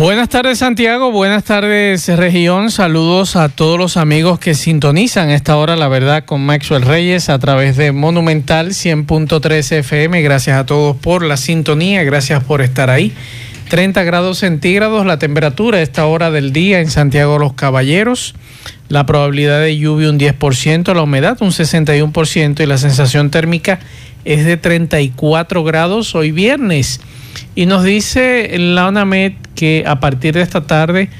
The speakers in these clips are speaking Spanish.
Buenas tardes Santiago, buenas tardes región, saludos a todos los amigos que sintonizan esta hora La Verdad con Maxwell Reyes a través de Monumental 100.3 FM, gracias a todos por la sintonía, gracias por estar ahí. 30 grados centígrados la temperatura a esta hora del día en Santiago Los Caballeros, la probabilidad de lluvia un 10%, la humedad un 61% y la sensación térmica es de 34 grados hoy viernes. Y nos dice la ONAMED que a partir de esta tarde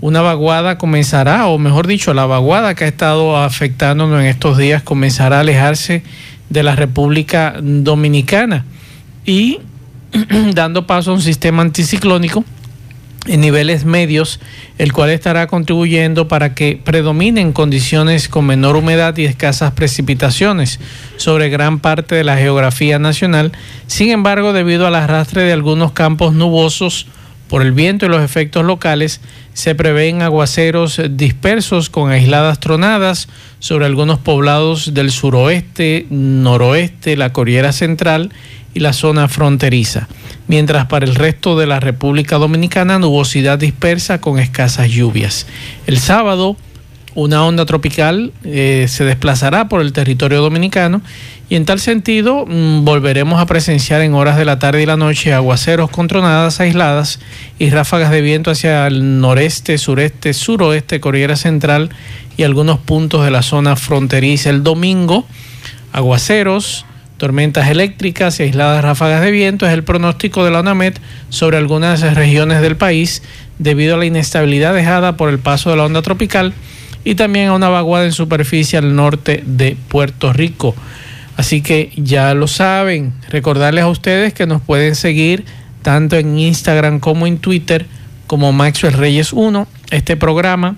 una vaguada comenzará, o mejor dicho, la vaguada que ha estado afectándonos en estos días comenzará a alejarse de la República Dominicana y dando paso a un sistema anticiclónico en niveles medios, el cual estará contribuyendo para que predominen condiciones con menor humedad y escasas precipitaciones sobre gran parte de la geografía nacional. Sin embargo, debido al arrastre de algunos campos nubosos por el viento y los efectos locales, se prevén aguaceros dispersos con aisladas tronadas sobre algunos poblados del suroeste, noroeste, la Corriera Central y la zona fronteriza, mientras para el resto de la República Dominicana nubosidad dispersa con escasas lluvias. El sábado una onda tropical eh, se desplazará por el territorio dominicano y en tal sentido mm, volveremos a presenciar en horas de la tarde y la noche aguaceros con tronadas aisladas y ráfagas de viento hacia el noreste, sureste, suroeste, Corriera Central y algunos puntos de la zona fronteriza. El domingo, aguaceros, tormentas eléctricas y aisladas ráfagas de viento es el pronóstico de la ONAMED sobre algunas regiones del país debido a la inestabilidad dejada por el paso de la onda tropical y también a una vaguada en superficie al norte de Puerto Rico. Así que ya lo saben, recordarles a ustedes que nos pueden seguir tanto en Instagram como en Twitter como Maxwell Reyes 1. Este programa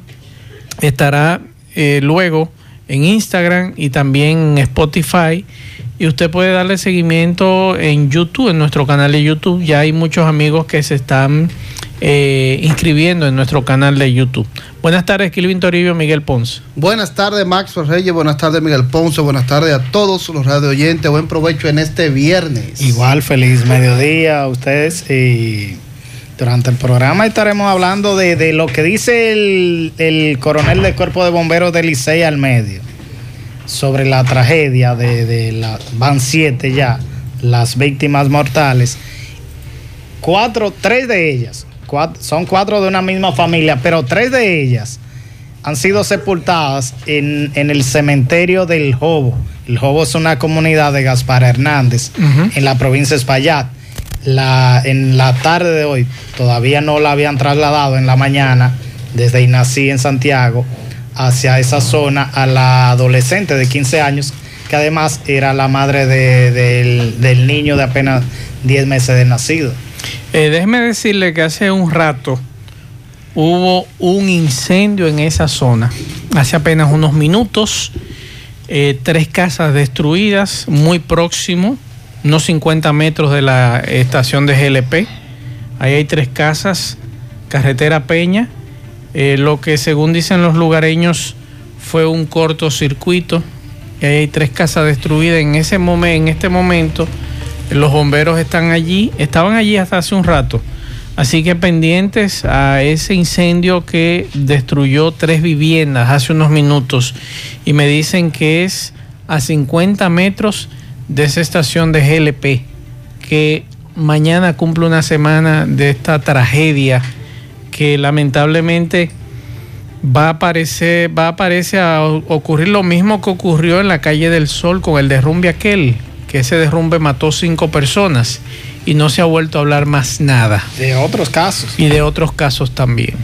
estará eh, luego en Instagram y también en Spotify y usted puede darle seguimiento en YouTube, en nuestro canal de YouTube. Ya hay muchos amigos que se están eh, inscribiendo en nuestro canal de YouTube. Buenas tardes, Kilvin Toribio, Miguel Ponce. Buenas tardes, Max Reyes. Buenas tardes, Miguel Ponce. Buenas tardes a todos los radio oyentes. Buen provecho en este viernes. Igual, feliz mediodía a ustedes. Y durante el programa estaremos hablando de, lo que dice el, el coronel del Cuerpo de Bomberos de Licey al medio sobre la tragedia de, la, van siete ya, las víctimas mortales. Cuatro, tres de ellas, son cuatro de una misma familia, pero tres de ellas han sido sepultadas en, el cementerio del Jobo. El Jobo es una comunidad de Gaspar Hernández en la provincia de Espaillat. La, en la tarde de hoy, todavía no la habían trasladado en la mañana desde Inací en Santiago hacia esa zona a la adolescente de 15 años, que además era la madre del, niño de apenas 10 meses de nacido. Eh, déjeme decirle que hace un rato hubo un incendio en esa zona, hace apenas unos minutos, eh, tres casas destruidas, muy próximo, unos 50 metros de la estación de GLP. Ahí hay tres casas, carretera Peña, eh, lo que según dicen los lugareños fue un cortocircuito. Y hay tres casas destruidas en ese momento, en este momento. Los bomberos están allí, estaban allí hasta hace un rato. Así que pendientes a ese incendio que destruyó tres viviendas hace unos minutos. Y me dicen que es a 50 metros de esa estación de GLP, que mañana cumple una semana de esta tragedia que lamentablemente va a aparecer, va a aparecer a ocurrir lo mismo que ocurrió en la calle del Sol con el derrumbe aquel, que ese derrumbe mató cinco personas y no se ha vuelto a hablar más nada. De otros casos. Y de otros casos también.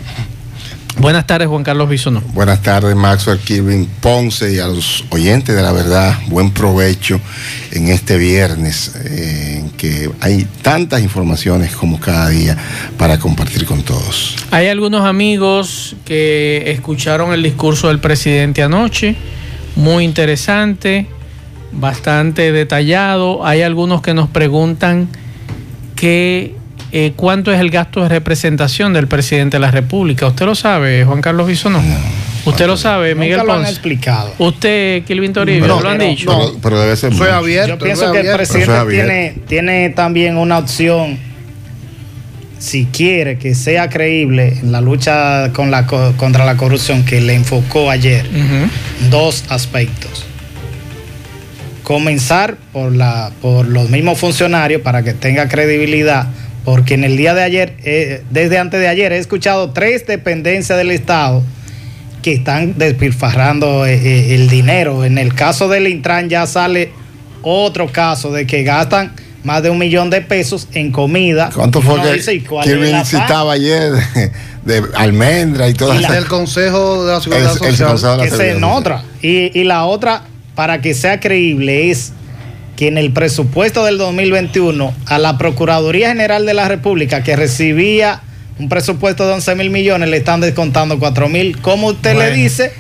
Buenas tardes, Juan Carlos Bisono. Buenas tardes, Maxwell Kirvin Ponce y a los oyentes de la verdad. Buen provecho en este viernes, eh, en que hay tantas informaciones como cada día para compartir con todos. Hay algunos amigos que escucharon el discurso del presidente anoche, muy interesante, bastante detallado. Hay algunos que nos preguntan que eh, cuánto es el gasto de representación del presidente de la República. ¿Usted lo sabe, Juan Carlos Bisonó? ¿Usted lo sabe, Miguel Nunca lo han Ponce? explicado. ¿Usted, Kilvin Toribio, No, lo han pero- dicho? Pero, pero debe ser Soy abierto. Yo pienso soy que el presidente tiene, tiene también una opción, si quiere que sea creíble en la lucha con la, co- contra la corrupción que le enfocó ayer, dos aspectos. Comenzar por, la, por los mismos funcionarios para que tenga credibilidad, porque en el día de ayer, eh, desde antes de ayer, he escuchado tres dependencias del Estado que están despilfarrando eh, eh, el dinero. En el caso del Intran ya sale otro caso de que gastan más de un millón de pesos en comida. ¿Cuánto fue que dice, ¿y cuál es la citaba ayer de, de almendra y la- esas El Consejo de la Seguridad El- el Social. Consejo de la que sea en otra. Y, y la otra, para que sea creíble, es que en el presupuesto del 2021 a la Procuraduría General de la República, que recibía un presupuesto de 11 mil millones, le están descontando 4 mil. ¿Cómo usted Bueno. le dice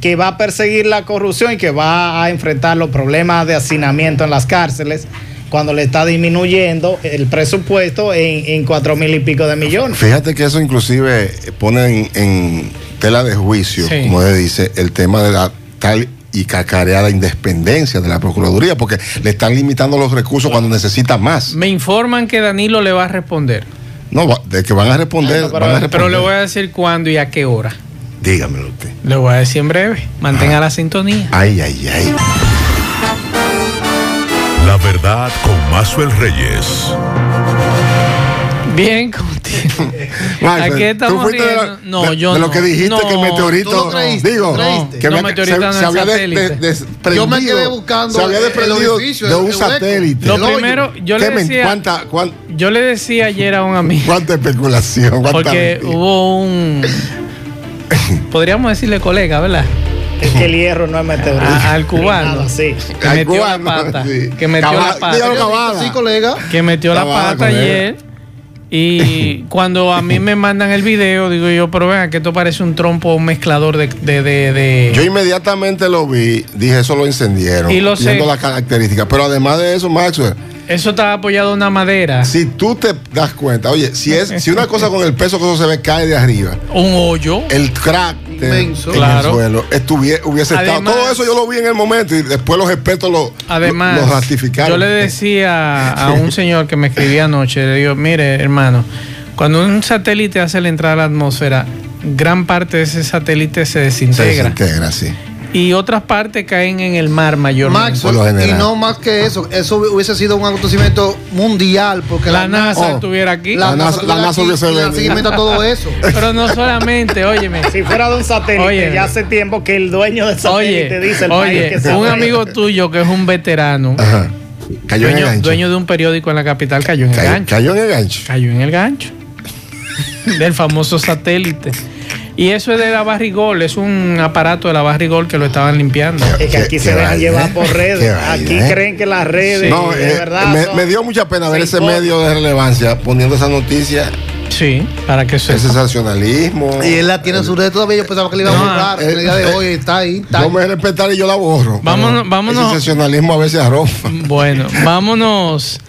que va a perseguir la corrupción y que va a enfrentar los problemas de hacinamiento en las cárceles? cuando le está disminuyendo el presupuesto en, en 4 mil y pico de millones. Fíjate que eso inclusive pone en, en tela de juicio, Sí. como se dice, el tema de la tal y cacareada independencia de la Procuraduría, porque le están limitando los recursos cuando necesita más. Me informan que Danilo le va a responder. No, de que van a responder. Ah, no, pero- van a responder. Pero le voy a decir cuándo y a qué hora. Dígamelo usted. Le voy a decir en breve. Mantenga la sintonía. Ay, ay, ay. La verdad con Mazuel Reyes. Bien, contigo. Aquí estamos tú la-. No, de- yo de lo no. que dijiste No. que el meteorito. ¿Tú lo creíste? Digo, que No, me- meteorito se, es se había de- desprendido. Yo me quedé buscando Se había desprendido de un satélite. Lo primero, yo le ¿Qué men- decía, ¿Cuánta, cuán- yo le decía ayer a un amigo, cuánta especulación? cuánta porque mentira? hubo un, podríamos decirle colega, ¿verdad? Es que el hierro no es meteorito. A- al cubano. Nada, sí. Que Al metió la cubano, pata, sí. que metió Cava- la pata. dígalo. Sí, colega. que metió la Estaba pata él. ayer. Y cuando a mí me mandan el video, digo yo, pero vean que esto parece un trompo, un mezclador de... de, de- de- Yo inmediatamente lo vi, dije eso lo encendieron. Y lo sé. Viendo las características. Pero además de eso, Maxwell, Eso estaba apoyado en una madera, si tú te das cuenta, oye, si es si una cosa con el peso que eso se ve cae de arriba, un hoyo. el crack de- Inmenso. en Claro. el suelo estuvie- hubiese estado. Todo eso yo lo vi en el momento y después los expertos lo, Además, lo, lo ratificaron. yo le decía a un señor que me escribía anoche, le digo, mire, hermano, cuando un satélite hace la entrada a la atmósfera, gran parte de ese satélite se se desintegra. desintegra, sí. Y otras partes caen en el mar mayormente. Max, Por lo y no más que eso, eso hubiese sido un acontecimiento mundial porque la NASA Oh. estuviera aquí. La NASA- la NASA aquí hubiese venido. seguimiento a todo eso. Pero no solamente, óyeme. Si fuera de un satélite, Oye. ya hace tiempo que el dueño del satélite Oye, dice el país oye, que un amigo tuyo que es un veterano, Ajá. Cayó en el dueño, gancho. dueño de un periódico en la capital, cayó en el cayó, gancho. cayó en el gancho. Cayó en el gancho del famoso satélite. Y eso es de la Barrigol, es un aparato de la Barrigol que lo estaban limpiando. Es que aquí Qué- se qué dejan vaina, llevar ¿eh? por Qué redes. vaina, Aquí ¿eh? creen que las redes, No, de eh, verdad. me, dio mucha pena ver se ese medio de relevancia poniendo esa noticia, Sí, para que se ese sensacionalismo. Y él la tiene en su red todavía. Yo pensaba que le iba a borrar. eh, el día de eh, hoy está ahí. Está No ahí. me respetar y yo la borro. Vámonos- vámonos. El sensacionalismo a veces arropa. Bueno, vámonos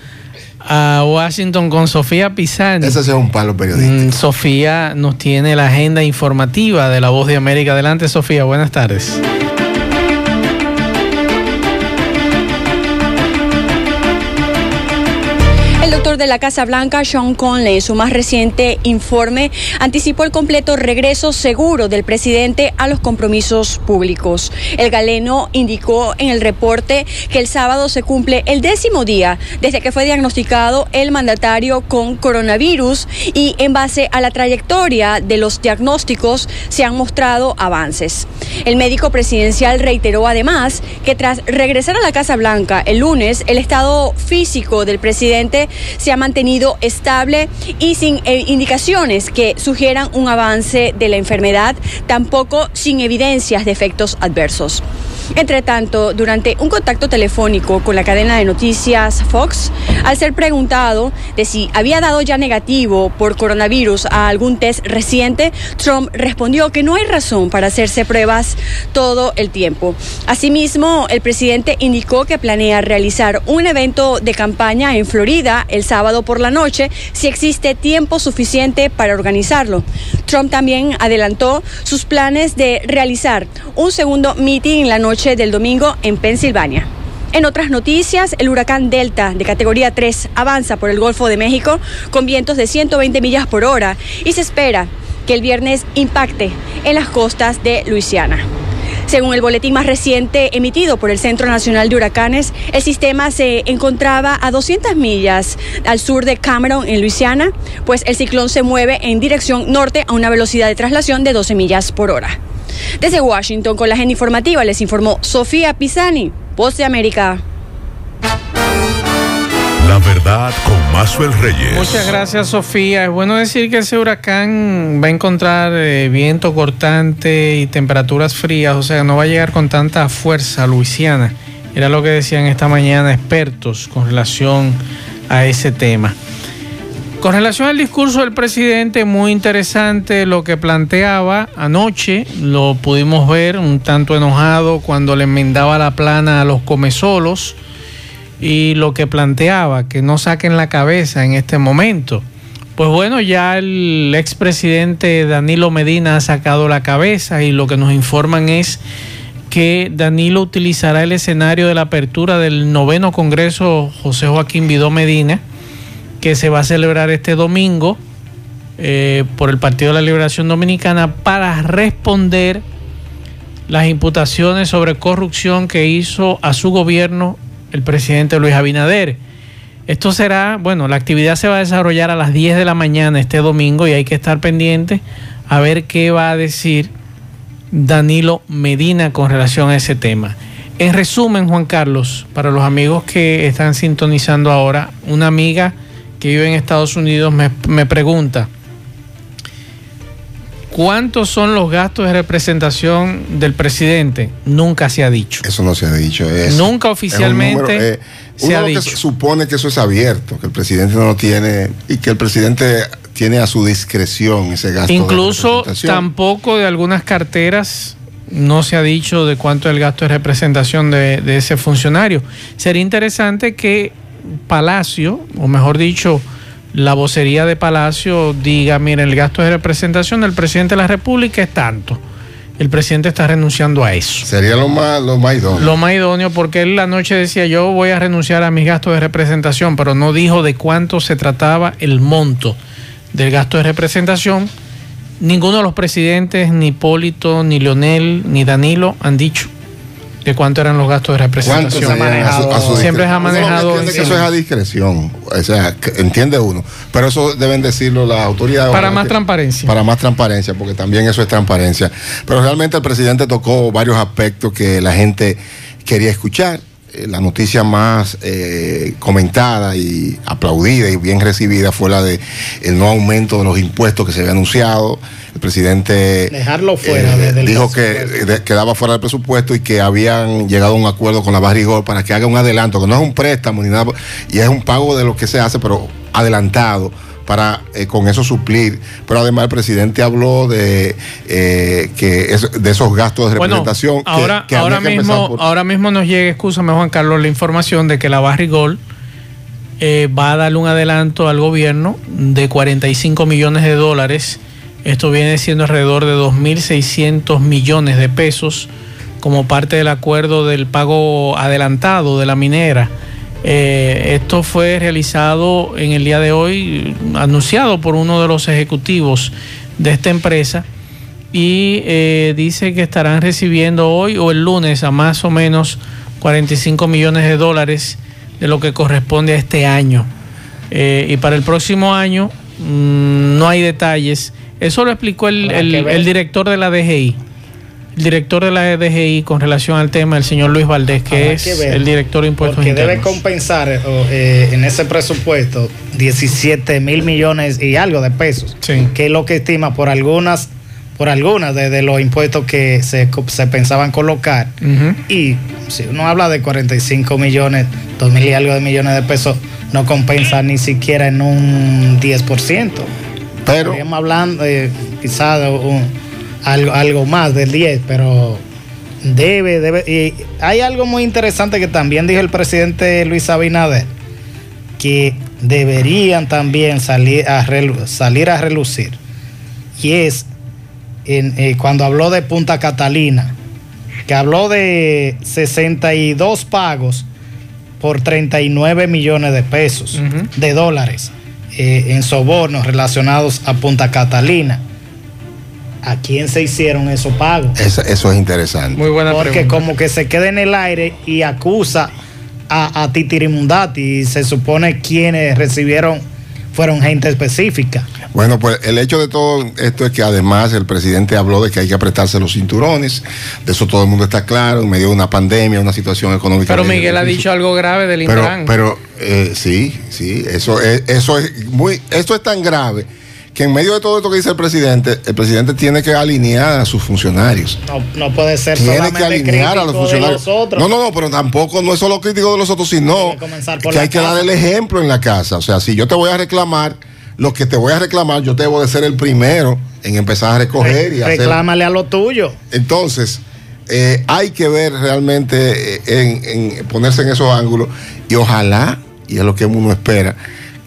a Washington con Sofía Pisani. Ese es un palo periodístico. Mm, Sofía nos tiene la agenda informativa de la Voz de América. Adelante, Sofía, buenas tardes. De la Casa Blanca, Sean Conley, en su más reciente informe, anticipó el completo regreso seguro del presidente a los compromisos públicos. El galeno indicó en el reporte que el sábado se cumple el décimo día desde que fue diagnosticado el mandatario con coronavirus y en base a la trayectoria de los diagnósticos se han mostrado avances. El médico presidencial reiteró además que tras regresar a la Casa Blanca el lunes, el estado físico del presidente se ha mantenido estable y sin eh, indicaciones que sugieran un avance de la enfermedad, tampoco sin evidencias de efectos adversos. Entre tanto, durante un contacto telefónico con la cadena de noticias Fox, al ser preguntado de si había dado ya negativo por coronavirus a algún test reciente, Trump respondió que no hay razón para hacerse pruebas todo el tiempo. Asimismo, el presidente indicó que planea realizar un evento de campaña en Florida el sábado por la noche si existe tiempo suficiente para organizarlo. Trump también adelantó sus planes de realizar un segundo meeting en la noche del domingo en Pensilvania. En otras noticias, el huracán Delta de categoría 3 avanza por el Golfo de México con vientos de 120 millas por hora y se espera que el viernes impacte en las costas de Luisiana. Según el boletín más reciente emitido por el Centro Nacional de Huracanes, el sistema se encontraba a 200 millas al sur de Cameron, en Luisiana, pues el ciclón se mueve en dirección norte a una velocidad de traslación de 12 millas por hora. Desde Washington, con la agenda informativa, les informó Sofía Pisani, Voz de América. La verdad con Mazuel Reyes. Muchas gracias, Sofía. Es bueno decir que ese huracán va a encontrar eh, viento cortante y temperaturas frías, o sea, no va a llegar con tanta fuerza a Luisiana. Era lo que decían esta mañana expertos con relación a ese tema. Con relación al discurso del presidente, muy interesante lo que planteaba anoche, lo pudimos ver un tanto enojado cuando le enmendaba la plana a los comesolos y lo que planteaba, que no saquen la cabeza en este momento. Pues bueno, ya el expresidente Danilo Medina ha sacado la cabeza y lo que nos informan es que Danilo utilizará el escenario de la apertura del noveno Congreso José Joaquín Vidó Medina, que se va a celebrar este domingo eh, por el Partido de la Liberación Dominicana para responder las imputaciones sobre corrupción que hizo a su gobierno el presidente Luis Abinader. Esto será, bueno, la actividad se va a desarrollar a las 10 de la mañana este domingo y hay que estar pendiente a ver qué va a decir Danilo Medina con relación a ese tema. En resumen, Juan Carlos, para los amigos que están sintonizando ahora, una amiga que vive en Estados Unidos me, me pregunta, ¿Cuántos son los gastos de representación del presidente? Nunca se ha dicho. Eso no se ha dicho. Es, Nunca oficialmente número, eh, se ha dicho. supone que eso es abierto, que el presidente no lo tiene y que el presidente tiene a su discreción ese gasto. Incluso de tampoco de algunas carteras no se ha dicho de cuánto es el gasto de representación de, de ese funcionario. Sería interesante que Palacio, o mejor dicho, la vocería de Palacio diga, miren, el gasto de representación del presidente de la República es tanto. El presidente está renunciando a eso. Sería lo más, lo más idóneo. Lo más idóneo porque él la noche decía, yo voy a renunciar a mis gastos de representación, pero no dijo de cuánto se trataba el monto del gasto de representación. Ninguno de los presidentes, ni Hipólito, ni Leonel, ni Danilo, han dicho de cuánto eran los gastos de representación. Se ha manejado? A su, a su Siempre se ha manejado. Uno que eso es a discreción, o sea, entiende uno. Pero eso deben decirlo las autoridades. Para más que, transparencia. Para más transparencia, porque también eso es transparencia. Pero realmente el presidente tocó varios aspectos que la gente quería escuchar. La noticia más eh, comentada y aplaudida y bien recibida fue la de el no aumento de los impuestos que se había anunciado. El presidente dejarlo fuera eh, del dijo que quedaba fuera del presupuesto y que habían llegado a un acuerdo con la Barrigol para que haga un adelanto, que no es un préstamo ni nada, y es un pago de lo que se hace, pero adelantado para eh, con eso suplir. Pero además el presidente habló de eh, que es, de esos gastos de representación. Ahora, que, que ahora mismo, por... ahora mismo nos llega, escúchame Juan Carlos, la información de que la Barrigol eh, va a darle un adelanto al gobierno de 45 millones de dólares esto viene siendo alrededor de 2.600 millones de pesos como parte del acuerdo del pago adelantado de la minera. Eh, esto fue realizado en el día de hoy, anunciado por uno de los ejecutivos de esta empresa y eh, dice que estarán recibiendo hoy o el lunes a más o menos 45 millones de dólares de lo que corresponde a este año. Eh, y para el próximo año mmm, no hay detalles eso lo explicó el, el, el, director de la DGI. El director de la DGI con relación al tema, el señor Luis Valdés, que Habrá es que el director de impuestos Porque internos. debe compensar eh, en ese presupuesto 17 mil millones y algo de pesos, sí. que es lo que estima por algunas por algunas de, los impuestos que se, se pensaban colocar. Y si uno habla de 45 millones, 2 mil y algo de millones de pesos, no compensa ni siquiera en un 10%. Pero. Estaríamos hablando eh, quizás de algo, algo más del 10, pero debe, debe. Y hay algo muy interesante que también dijo el presidente Luis Abinader, que deberían también salir a, salir a relucir. Y es eh, cuando habló de Punta Catalina, que habló de 62 pagos por 39 millones de pesos, de dólares, eh, en sobornos relacionados a Punta Catalina. ¿A quién se hicieron esos pagos? Eso, es interesante. Muy buena Porque como que se queda en el aire y acusa a, a Titirimundati y se supone quienes recibieron fueron gente específica. Bueno, pues el hecho de todo esto es que además el presidente habló de que hay que apretarse los cinturones, de eso todo el mundo está claro, en medio de una pandemia, una situación económica. Pero Miguel ha dicho algo grave del Intran. Pero, eh, sí, sí, eso es, eso es muy, esto es tan grave que en medio de todo esto que dice el presidente, el presidente tiene que alinear a sus funcionarios. No, no puede ser Tiene que alinear a los funcionarios. no, no, no, pero tampoco no es solo crítico de los otros, sino que hay que dar el ejemplo en la casa. O sea, si yo te voy a reclamar, lo que te voy a reclamar, yo debo de ser el primero en empezar a recoger y hacer. Reclámale a lo tuyo. Entonces, eh, hay que ver realmente eh, en, en ponerse en esos ángulos y ojalá, y es lo que uno espera,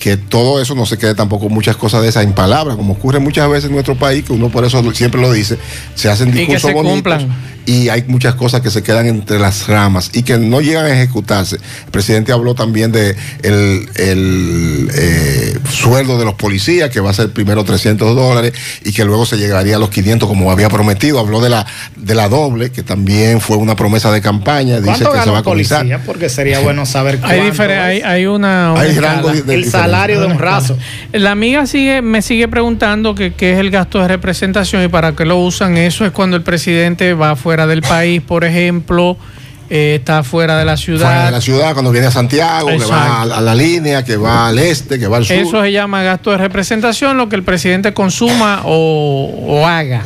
que todo eso no se quede tampoco muchas cosas de esas en palabras, como ocurre muchas veces en nuestro país, que uno por eso siempre lo dice, se hacen discursos bonitos y hay muchas cosas que se quedan entre las ramas y que no llegan a ejecutarse. El presidente habló también de el, eh, sueldo de los policías, que va a ser primero 300 dólares y que luego se llegaría a los 500 como había prometido. Habló de la de la doble, que también fue una promesa de campaña. Dice que se va a policía? Porque sería bueno saber hay, hay, hay, una, hay rango el salario de un raso. La amiga sigue me sigue preguntando que qué es el gasto de representación y para qué lo usan. Eso es cuando el presidente va fuera del país, por ejemplo. Eh, está fuera de la ciudad. Fuera de la ciudad, cuando viene a Santiago, que va a, la línea, que va al este, que va al sur. Eso se llama gasto de representación, lo que el presidente consuma o, haga.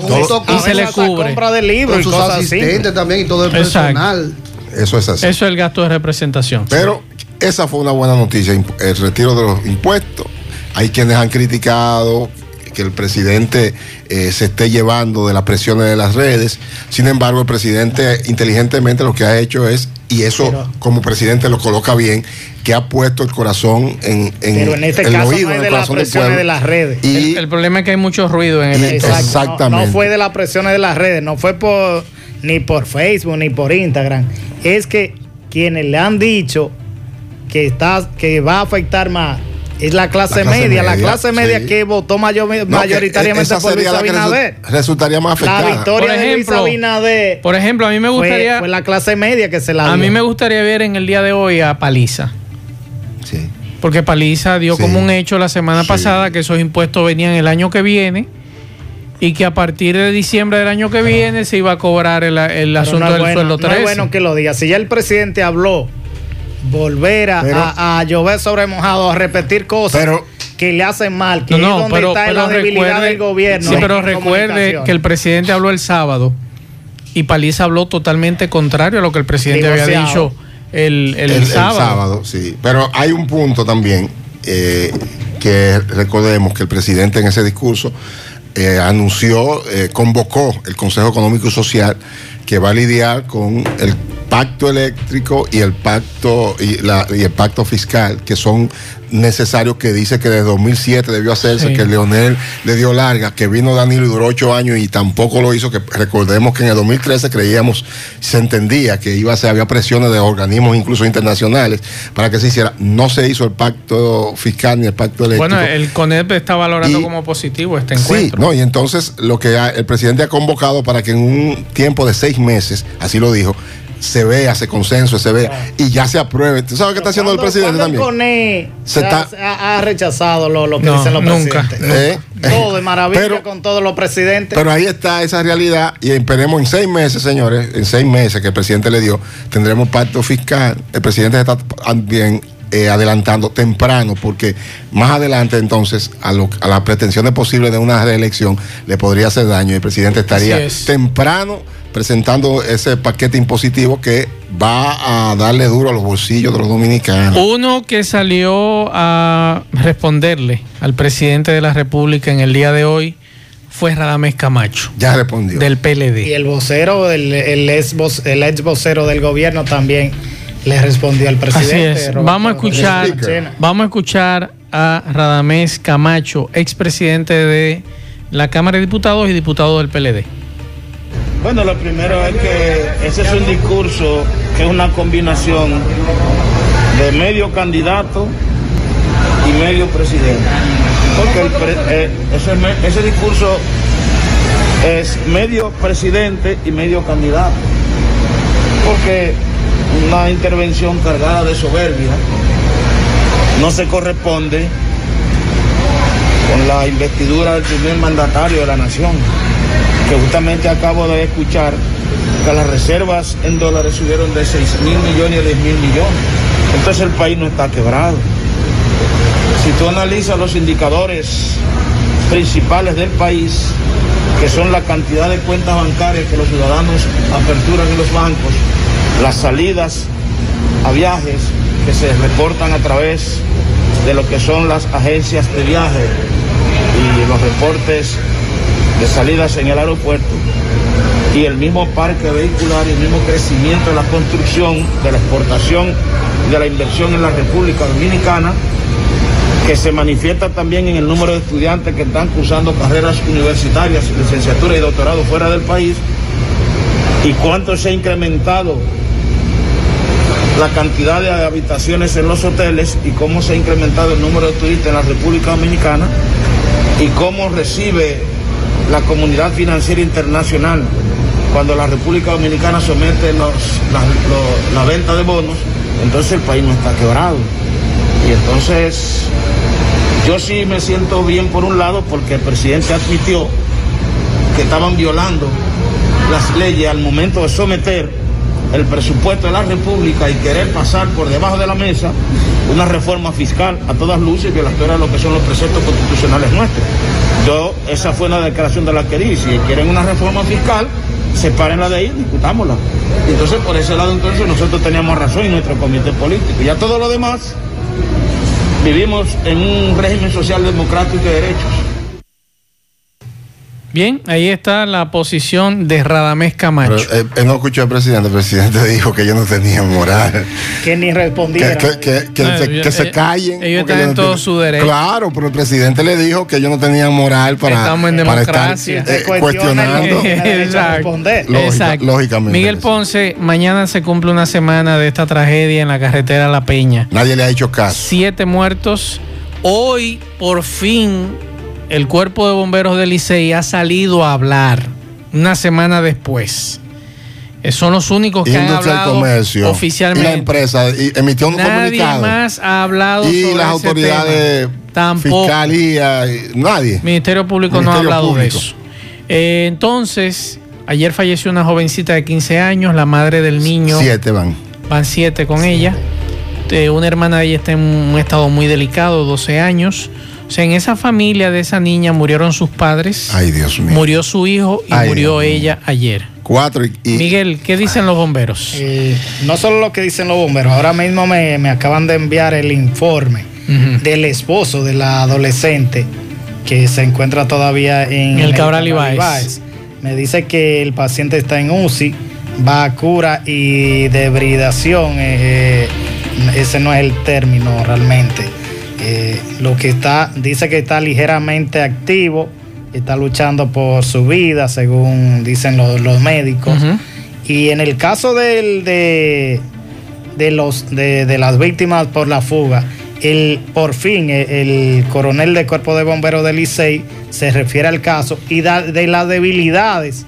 y se le cubre. compra de libros, sus asistentes también y todo el personal. Eso es así. Eso es el gasto de representación. Pero esa fue una buena noticia, el retiro de los impuestos. Hay quienes han criticado que el presidente eh, se esté llevando de las presiones de las redes. Sin embargo, el presidente inteligentemente lo que ha hecho es, y eso como presidente lo coloca bien, que ha puesto el corazón en, en, pero en este el caso oído, no es de las presiones de las redes. Y el, problema es que hay mucho ruido en el Exactamente. No, fue de las presiones de las redes, no fue por ni por Facebook ni por Instagram. Es que quienes le han dicho que está que va a afectar más es la clase, media, la clase media que votó mayor, mayoritariamente por Luis Abinader. resultaría más afectada. La victoria por ejemplo, de Luis Abinader. Por ejemplo, a mí me gustaría. Fue, la clase media que se la. A mí me gustaría ver en el día de hoy a Paliza. Sí. Porque Paliza dio como un hecho la semana pasada que esos impuestos venían el año que viene y que a partir de diciembre del año que viene se iba a cobrar el, asunto del sueldo 13. No es bueno que lo diga. Si ya el presidente habló volver a, llover sobre mojado, a repetir cosas. que le hacen mal, que no, donde está la debilidad del gobierno. Sí, pero recuerde que el presidente habló el sábado y Paliza habló totalmente contrario a lo que el presidente había dicho el, el, sábado. sí. Pero hay un punto también eh, que recordemos que el presidente en ese discurso eh, anunció, eh, convocó el Consejo Económico y Social que va a lidiar con el pacto eléctrico y el pacto y, la, y el pacto fiscal, que son necesarios que dice que de 2007 debió hacerse, que Leonel le dio larga, que vino Danilo y duró ocho años y tampoco lo hizo, que recordemos que en el 2013 creíamos, se entendía que iba a ser, había presiones de organismos incluso internacionales para que se hiciera. No se hizo el pacto fiscal ni el pacto eléctrico. Bueno, el CONEP está valorando como positivo este encuentro. Sí, no, y entonces lo que el presidente ha convocado para que en un tiempo de seis meses, así lo dijo, se vea ese consenso, se vea y ya se apruebe. ¿Tú sabes qué está haciendo el presidente también? El se está... ha, rechazado lo, que dicen los nunca. presidentes. Eh, todo de maravilla con todos los presidentes. Pero ahí está esa realidad y esperemos en seis meses, señores, en seis meses que el presidente le dio, tendremos pacto fiscal. El presidente está también eh, adelantando temprano, porque más adelante entonces a, lo, a las pretensiones posibles de una reelección le podría hacer daño y el presidente estaría temprano presentando ese paquete impositivo que va a darle duro a los bolsillos de los dominicanos. Uno que salió a responderle al presidente de la República en el día de hoy fue Radamés Camacho. Ya respondió. Del PLD. Y el vocero, el, el, ex, el ex vocero del gobierno también le respondió al presidente. Vamos a escuchar, vamos a escuchar a Radamés Camacho, expresidente de la Cámara de Diputados y diputado del PLD. Bueno, lo primero es que ese es un discurso que es una combinación de medio candidato y medio presidente. Porque eh, ese, ese discurso es medio presidente y medio candidato. Porque una intervención cargada de soberbia no se corresponde con la investidura del primer mandatario de la nación, que justamente acabo de escuchar que las reservas en dólares subieron de 6 mil millones a 10 mil millones. Entonces el país no está quebrado. Si tú analizas los indicadores principales del país, que son la cantidad de cuentas bancarias que los ciudadanos aperturan en los bancos, las salidas a viajes que se reportan a través de lo que son las agencias de viaje y los reportes salidas en el aeropuerto y el mismo parque vehicular y el mismo crecimiento de la construcción, de la exportación de la inversión en la República Dominicana, que se manifiesta también en el número de estudiantes que están cursando carreras universitarias, licenciatura y doctorado fuera del país, y cuánto se ha incrementado la cantidad de habitaciones en los hoteles y cómo se ha incrementado el número de turistas en la República Dominicana y cómo recibe la comunidad financiera internacional cuando la República Dominicana somete la, venta de bonos, entonces el país no está quebrado. Y entonces yo sí me siento bien por un lado porque el presidente admitió que estaban violando las leyes al momento de someter el presupuesto de la República y querer pasar por debajo de la mesa una reforma fiscal a todas luces violatoria de lo que son los preceptos constitucionales nuestros. Yo, esa fue una declaración de la que di, si quieren una reforma fiscal, sepárenla de ahí, discutámosla. Entonces, por ese lado, entonces nosotros teníamos razón en nuestro comité político. Ya todo lo demás, vivimos en un régimen social democrático y de derechos. Bien, ahí está la posición de Radamés Camacho. Pero, eh, no escuchó al presidente, el presidente dijo que ellos no tenían moral. Que ni respondieron. Que, que, se, callen. Ellos están en todo su derecho. Claro, pero el presidente le dijo que ellos no tenían moral para, Estamos en democracia. estar eh, cuestionando. Exacto. Lógicamente. Miguel Ponce, mañana se cumple una semana de esta tragedia en la carretera La Peña. Nadie le ha hecho caso. Siete muertos. Hoy, por fin, el cuerpo de bomberos del Licey ha salido a hablar una semana después. Eh, son los únicos que han hablado oficialmente. Y la empresa emitió un nadie más ha hablado y las autoridades, Tampoco. fiscalía, nadie. Ministerio Público no ha hablado de eso. Eh, entonces, ayer falleció una jovencita de 15 años, la madre del niño. Siete van. Van siete con ella. Eh, una hermana de ella está en un estado muy delicado, 12 años. O sea, en esa familia de esa niña murieron sus padres. Ay, Dios mío. Murió su hijo y murió ella ayer. Cuatro y, Miguel, ¿qué dicen los bomberos? Eh, no solo lo que dicen los bomberos, ahora mismo me, acaban de enviar el informe del esposo de la adolescente que se encuentra todavía en el, Cabral Ibáez. Me dice que el paciente está en UCI, va a cura y debridación. Eh, eh, ese no es el término realmente eh, lo que está, dice que está ligeramente activo, está luchando por su vida, según dicen los, médicos. Y en el caso del, de, de, los, de, las víctimas por la fuga, el, por fin el, coronel del Cuerpo de Bomberos del Licey se refiere al caso y de las debilidades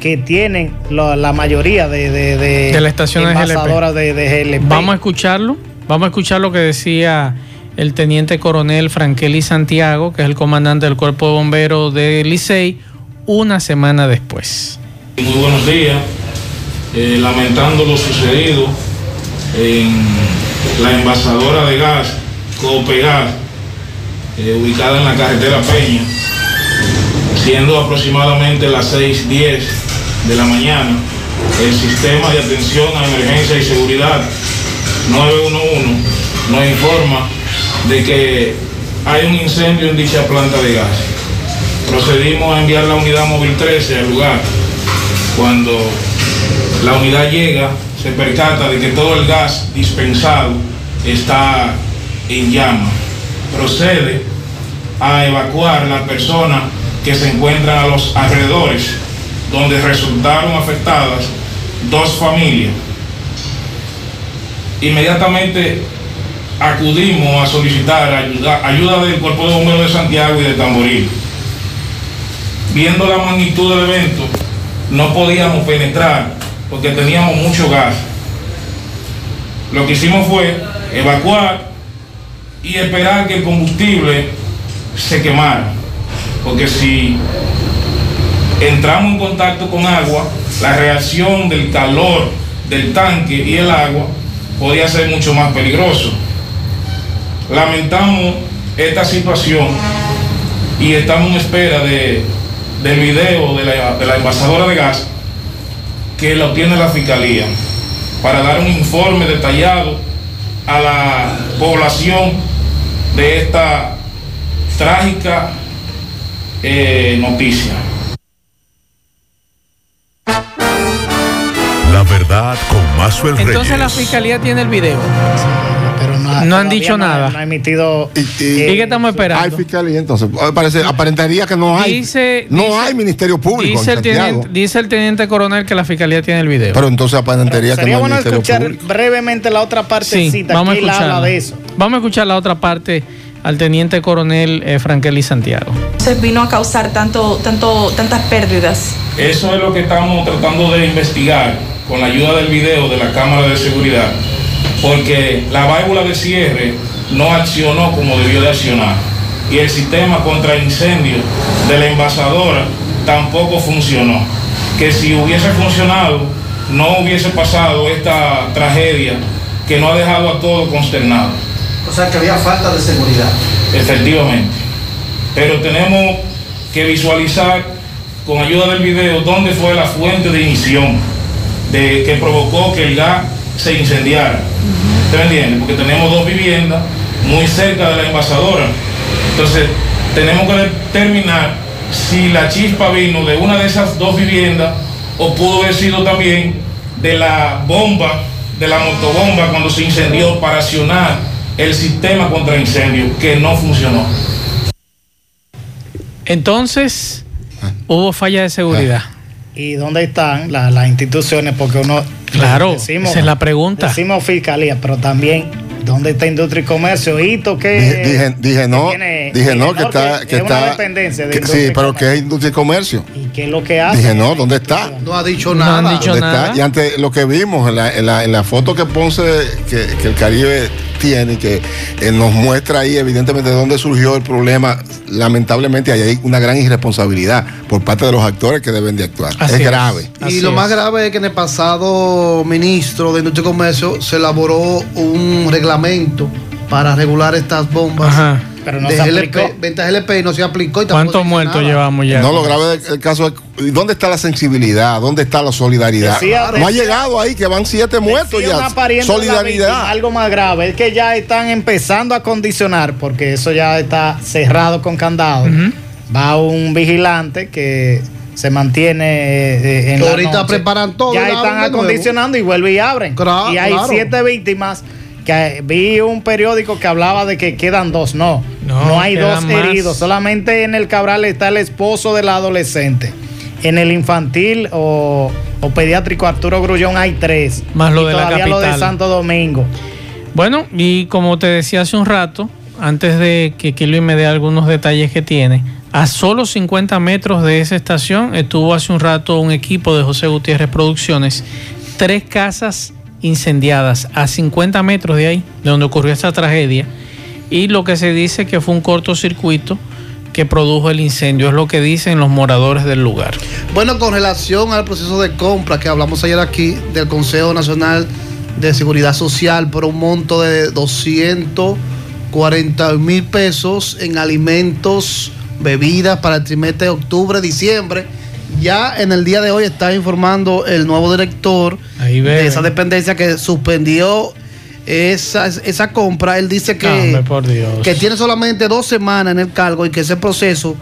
que tienen la, mayoría de, de, de, la estación de, de GLP. Vamos a escucharlo, vamos a escuchar lo que decía el teniente coronel Frankeli Santiago, que es el comandante del Cuerpo de Bomberos de Licey, una semana después. Muy buenos días, eh, lamentando lo sucedido en la envasadora de gas Copegas, eh, ubicada en la carretera Peña, siendo aproximadamente las 6.10 de la mañana, el sistema de atención a emergencia y seguridad 911 nos informa de que hay un incendio en dicha planta de gas. Procedimos a enviar la unidad móvil 13 al lugar. Cuando la unidad llega, se percata de que todo el gas dispensado está en llama. Procede a evacuar las personas que se encuentran a los alrededores, donde resultaron afectadas dos familias. Inmediatamente acudimos a solicitar ayuda, ayuda del Cuerpo de Bomberos de Santiago y de Tamboril. Viendo la magnitud del evento, no podíamos penetrar porque teníamos mucho gas. Lo que hicimos fue evacuar y esperar que el combustible se quemara. Porque si entramos en contacto con agua, la reacción del calor del tanque y el agua podía ser mucho más peligroso. Lamentamos esta situación y estamos en espera de, del video de la, de la envasadora de gas que lo obtiene la Fiscalía para dar un informe detallado a la población de esta trágica eh, noticia. La verdad con Reyes. Entonces la fiscalía tiene el video. Pero no, No han dicho no- nada. No ha emitido. Y- y- ¿Y qué estamos Hay esperando? fiscalía, entonces. Parece, aparentaría que no hay. Dice- no dice- hay ministerio público. Dice el, teniente, dice el teniente coronel que la fiscalía tiene el video. Pero entonces aparentaría que Sería no hay bueno ministerio escuchar público. brevemente la otra sí, partecita vamos a que él habla escucharla. de eso. Vamos a escuchar la otra parte al teniente coronel eh, Frankelly Santiago. se vino a causar tanto, tanto, tantas pérdidas. Eso es lo que estamos tratando de investigar con la ayuda del video de la cámara de seguridad, porque la válvula de cierre no accionó como debió de accionar y el sistema contra incendio de la envasadora tampoco funcionó. Que si hubiese funcionado, no hubiese pasado esta tragedia que nos ha dejado a todos consternados. O sea que había falta de seguridad. Efectivamente. Pero tenemos que visualizar con ayuda del video dónde fue la fuente de ignición de, que provocó que el gas se incendiara. ¿Usted me entiende? Porque tenemos dos viviendas muy cerca de la envasadora. Entonces, tenemos que determinar si la chispa vino de una de esas dos viviendas o pudo haber sido también de la bomba, de la motobomba cuando se incendió para accionar el sistema contra incendio que no funcionó. Entonces, hubo falla de seguridad. ¿Y dónde están la- las instituciones? Porque uno. Claro, esa es la pregunta. Decimos fiscalía, pero también, ¿dónde está industria y comercio? ¿Hito qué? Dije, dije, no, tiene- dije no, que está, que que es una está, dependencia de que- sí, pero que es industria y comercio. ¿Y qué es lo que hace? Dije no, ¿dónde está? No ha dicho No nada. han dicho ¿Dónde nada. está? Y ante lo que vimos en la, en la, en la foto que Ponce, que, que el Caribe tiene, que eh, nos muestra ahí evidentemente de dónde surgió el problema, lamentablemente ahí hay una gran irresponsabilidad por parte de los actores que deben de actuar. Así es grave. Y lo más grave es que en el pasado ministro de Industria y Comercio se elaboró un reglamento para regular estas bombas Ajá. Pero no de se aplicó. ventas GLP y no se aplicó. y ¿Cuántos muertos nada. llevamos ya? No, lo grave del caso es ¿dónde está la sensibilidad? ¿Dónde está la solidaridad? Decía- no ha llegado ahí, que van siete muertos ya. una pariente de la víctima, Solidaridad. algo más grave es que ya están empezando a condicionar, porque eso ya está cerrado con candado. Va un vigilante que se mantiene eh, en Que la ahorita noche. preparan todo Ya están nuevo. acondicionando y vuelven y abren. Claro, y hay claro. siete víctimas. Que vi un periódico que hablaba de que quedan dos. No, No, no, hay dos más. heridos. Solamente en el Cabral está el esposo del adolescente. En el infantil o, o pediátrico Arturo Grullón hay tres. Más lo Y de la todavía lo de. Santo Domingo. Bueno, y como te decía hace un rato, antes de que Kilo me dé algunos detalles que tiene, a solo 50 metros de esa estación estuvo hace un rato un equipo de José Gutiérrez Producciones, tres casas incendiadas a 50 metros de ahí, de donde ocurrió esta tragedia, y lo que se dice que fue un cortocircuito que produjo el incendio, es lo que dicen los moradores del lugar. Bueno, con relación al proceso de compra que hablamos ayer aquí del Consejo Nacional de seguridad social por un monto de 240 mil pesos en alimentos, bebidas para el trimestre de octubre, diciembre. Ya en el día de hoy está informando el nuevo director de esa dependencia que suspendió esa, esa compra. Él dice que, Hombre, por Dios. que tiene solamente dos semanas en el cargo y que ese proceso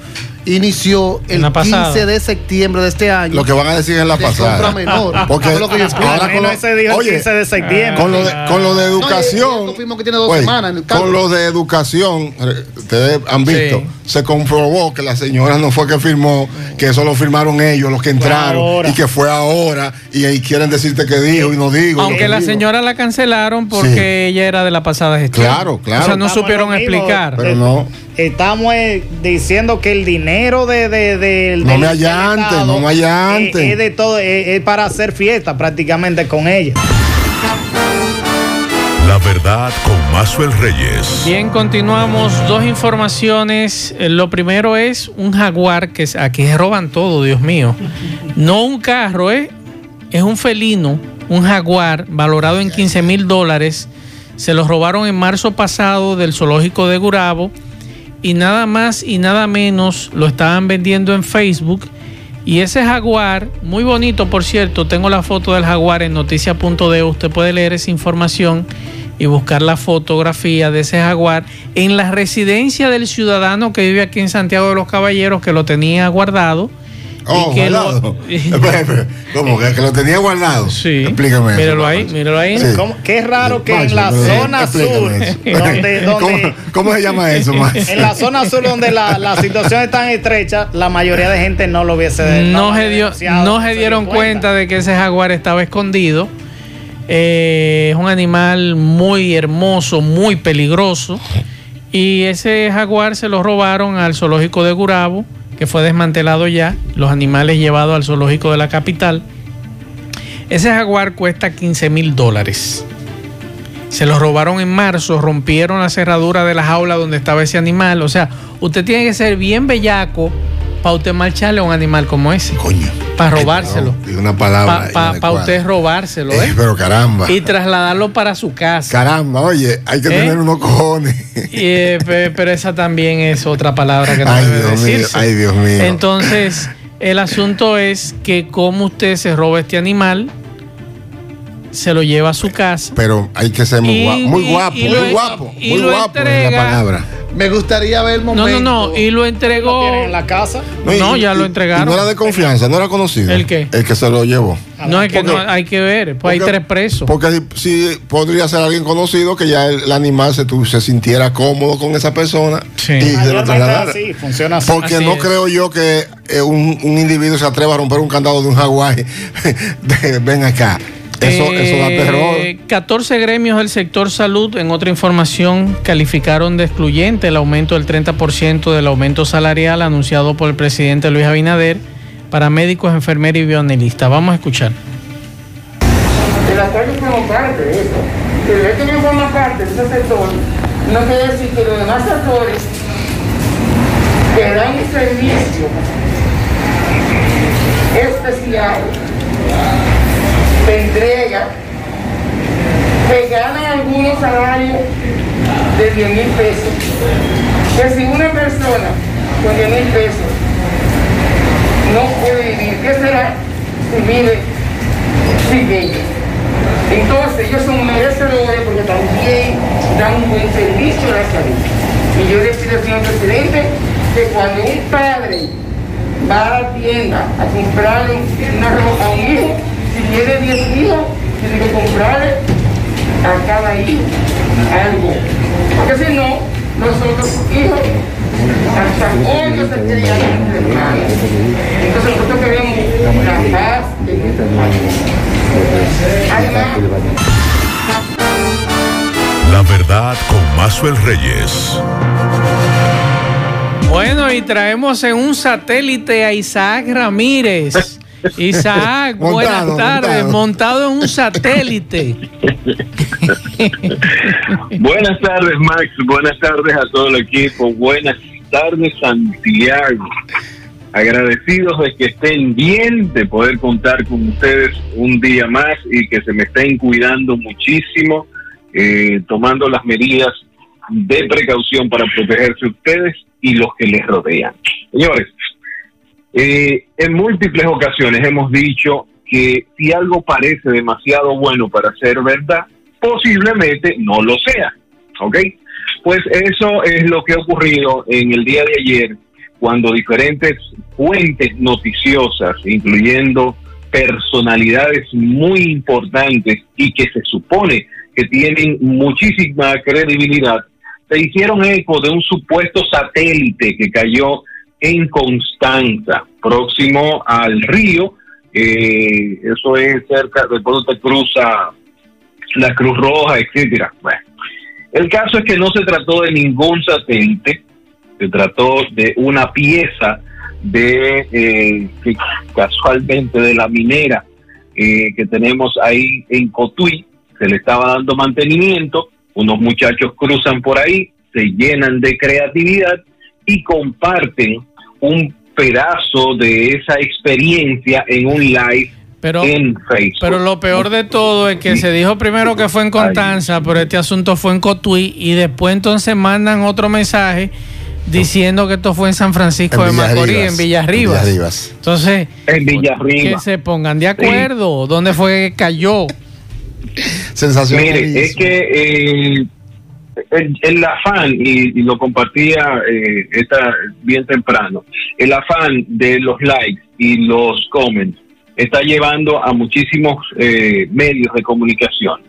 inició el la pasada. 15 de septiembre de este año. Lo que van a decir en la de compra pasada. menor. Porque es lo que yo explico. ahora con lo, ese dijo el oye, 15 de septiembre. con lo de, con lo de No, y- y educación, él confirmó que tiene dos oye, semanas en el cargo. con lo de educación, eh, ustedes han visto, Sí. se comprobó que la señora no fue que firmó, que eso lo firmaron ellos, los que entraron, y que fue ahora, y, ahí quieren decirte que dijo y no digo. Aunque la digo. señora la cancelaron porque Sí. ella era de la pasada gestión. Claro, claro. O sea, no Estamos supieron explicar. Pero eh, no. Estamos eh, diciendo que el dinero de, de, de- No del- me allante, Estado, no me allante. eh, Es, de todo, es, es para hacer fiesta prácticamente con ella. La verdad con Mazuel Reyes. Bien, continuamos. Dos informaciones. Eh, Lo primero es un jaguar que es- aquí se roban todo, Dios mío. No un carro, ¿eh? es un felino, un jaguar valorado en 15 mil dólares. Se los robaron en marzo pasado del zoológico de Gurabo y nada más y nada menos lo estaban vendiendo en Facebook. Y ese jaguar, muy bonito por cierto, tengo la foto del jaguar en noticia.de, usted puede leer esa información y buscar la fotografía de ese jaguar en la residencia del ciudadano que vive aquí en Santiago de los Caballeros, que lo tenía guardado. Oh, y que lo- guardado. Espera. ¿Cómo? ¿Que, que lo tenía guardado? Sí. Explícame. eso, Míralo ahí, míralo ahí. Sí. ¿Cómo? Qué raro que Macho, en la zona sur, donde, donde, ¿Cómo, cómo se llama eso, Macho? en la zona sur donde la, la situación es tan estrecha, la mayoría de gente no lo hubiese no, se, dio, no se dieron cuenta de que ese jaguar estaba escondido. Eh, es un animal muy hermoso, muy peligroso. Y ese jaguar se lo robaron al zoológico de Gurabo, que fue desmantelado ya. Los animales llevados al zoológico de la capital. Ese jaguar cuesta 15 mil dólares. Se lo robaron en marzo, rompieron la cerradura de la jaula donde estaba ese animal. O sea, usted tiene que ser bien bellaco para usted marcharle a un animal como ese. Coño. Para robárselo. No, una palabra. Para inadecuada. usted robárselo, Eh, ¿eh? pero caramba. Y trasladarlo para su casa. Caramba, oye, hay que ¿Eh? tener unos cojones. Y, eh, pe- pero esa también es otra palabra que no Ay, debe Dios mío, decirse. ay, Dios mío. Entonces, el asunto es que como usted se roba este animal, se lo lleva a su casa. Pero hay que ser muy Y- guapo. Muy guapo, y muy lo- guapo. Muy guapo es la entrega- palabra. Me gustaría ver el No, momento. no, no. Y lo ¿Lo entregó. tienen en la casa? No, y- ya lo entregaron. y no era de confianza, no era conocido. ¿El qué? El que se lo llevó. No, es que Porque- no, hay que ver. Pues hay tres presos. Porque si, si podría ser alguien conocido que ya el, el animal se, tu- se sintiera cómodo con esa persona Sí. y se lo Mayormente trasladara. así, funciona así. Porque Así no es. creo yo que eh, un, un individuo se atreva a romper un candado de un jaguar. de- ven acá. Eso, eso da Eh, terror. 14 gremios del sector salud, en otra información, calificaron de excluyente el aumento del 30% del aumento salarial anunciado por el presidente Luis Abinader para médicos, enfermeros y bioanalistas. Vamos a escuchar. El alcalde forma parte de eso. El que no forma parte de ese sector, no quiere decir que los demás sectores que dan un servicio especial de entrega, que ganan algunos salarios de 10 mil pesos. Que si una persona con 10 mil pesos no puede vivir, ¿qué será si vive sin ellos? Entonces ellos son merecedores porque también dan un buen servicio a la salud. Y yo le pido señor presidente que cuando un padre va a la tienda a comprarle una ropa a un hijo, si tiene 10 hijos, tiene que comprarle a cada hijo algo. Porque si no, los otros hijos hasta hoy no se entre hermanos. Entonces nosotros queremos la paz en este país. Además, La verdad con Mazuel Reyes. Bueno, y traemos en un satélite a Isaac Ramírez. Isaac, Montado, buenas tardes, montado. montado en un satélite. Buenas tardes, Max. Buenas tardes a todo el equipo. Buenas tardes, Santiago. agradecidos de que estén bien, de poder contar con ustedes un día más y que se me estén cuidando muchísimo, eh, tomando las medidas de precaución para protegerse ustedes y los que les rodean. Señores, eh, en múltiples ocasiones hemos dicho que si algo parece demasiado bueno para ser verdad, posiblemente no lo sea. ¿Ok? Pues eso es lo que ha ocurrido en el día de ayer cuando diferentes fuentes noticiosas, incluyendo personalidades muy importantes y que se supone que tienen muchísima credibilidad, se hicieron eco de un supuesto satélite que cayó en Constanza, próximo al río. Eh, eso es cerca, después te cruza la Cruz Roja, etcétera. Bueno, el caso es que no se trató de ningún satélite, se trató de una pieza de eh, casualmente de la minera eh, que tenemos ahí en Cotuí, se le estaba dando mantenimiento, unos muchachos cruzan por ahí, se llenan de creatividad y comparten un pedazo de esa experiencia en un live pero, en Facebook. Pero lo peor de todo es que se dijo primero que fue en Constanza, pero este asunto fue en Cotuí y después entonces mandan otro mensaje diciendo que esto fue en San Francisco de Macorís, en Villarribas. Entonces, en Villarribas. que se pongan de acuerdo. ¿Dónde fue que cayó? Sensación. Mire, es que eh, el, afán, y, lo compartía eh, esta, bien temprano, el afán de los likes y los comments está llevando a muchísimos eh, medios de comunicación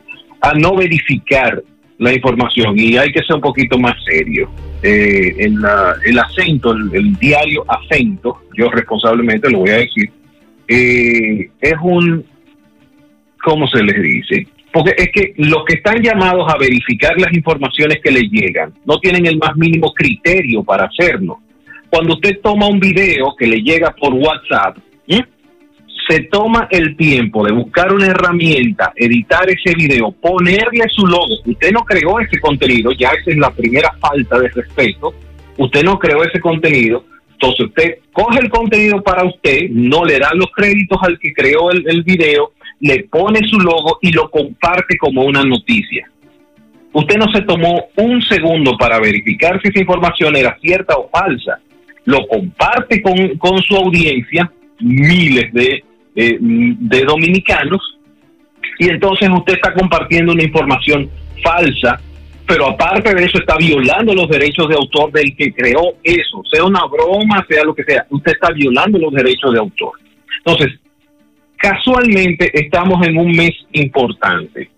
a no verificar la información y hay que ser un poquito más serio. Eh, en el acento, el, diario acento, yo responsablemente lo voy a decir, eh, es un, ¿cómo se les dice? Porque es que los que están llamados a verificar las informaciones que les llegan no tienen el más mínimo criterio para hacerlo. Cuando usted toma un video que le llega por WhatsApp, se toma el tiempo de buscar una herramienta, editar ese video, ponerle su logo. Usted no creó ese contenido, ya esa es la primera falta de respeto. Usted no creó ese contenido. Entonces usted coge el contenido para usted, no le da los créditos al que creó el video, le pone su logo y lo comparte como una noticia. Usted no se tomó un segundo para verificar si esa información era cierta o falsa. Lo comparte con, con su audiencia, miles de eh, de dominicanos y entonces usted está compartiendo una información falsa, pero aparte de eso está violando los derechos de autor del que creó eso, sea una broma, sea lo que sea, usted está violando los derechos de autor. Entonces, casualmente estamos en un mes importante.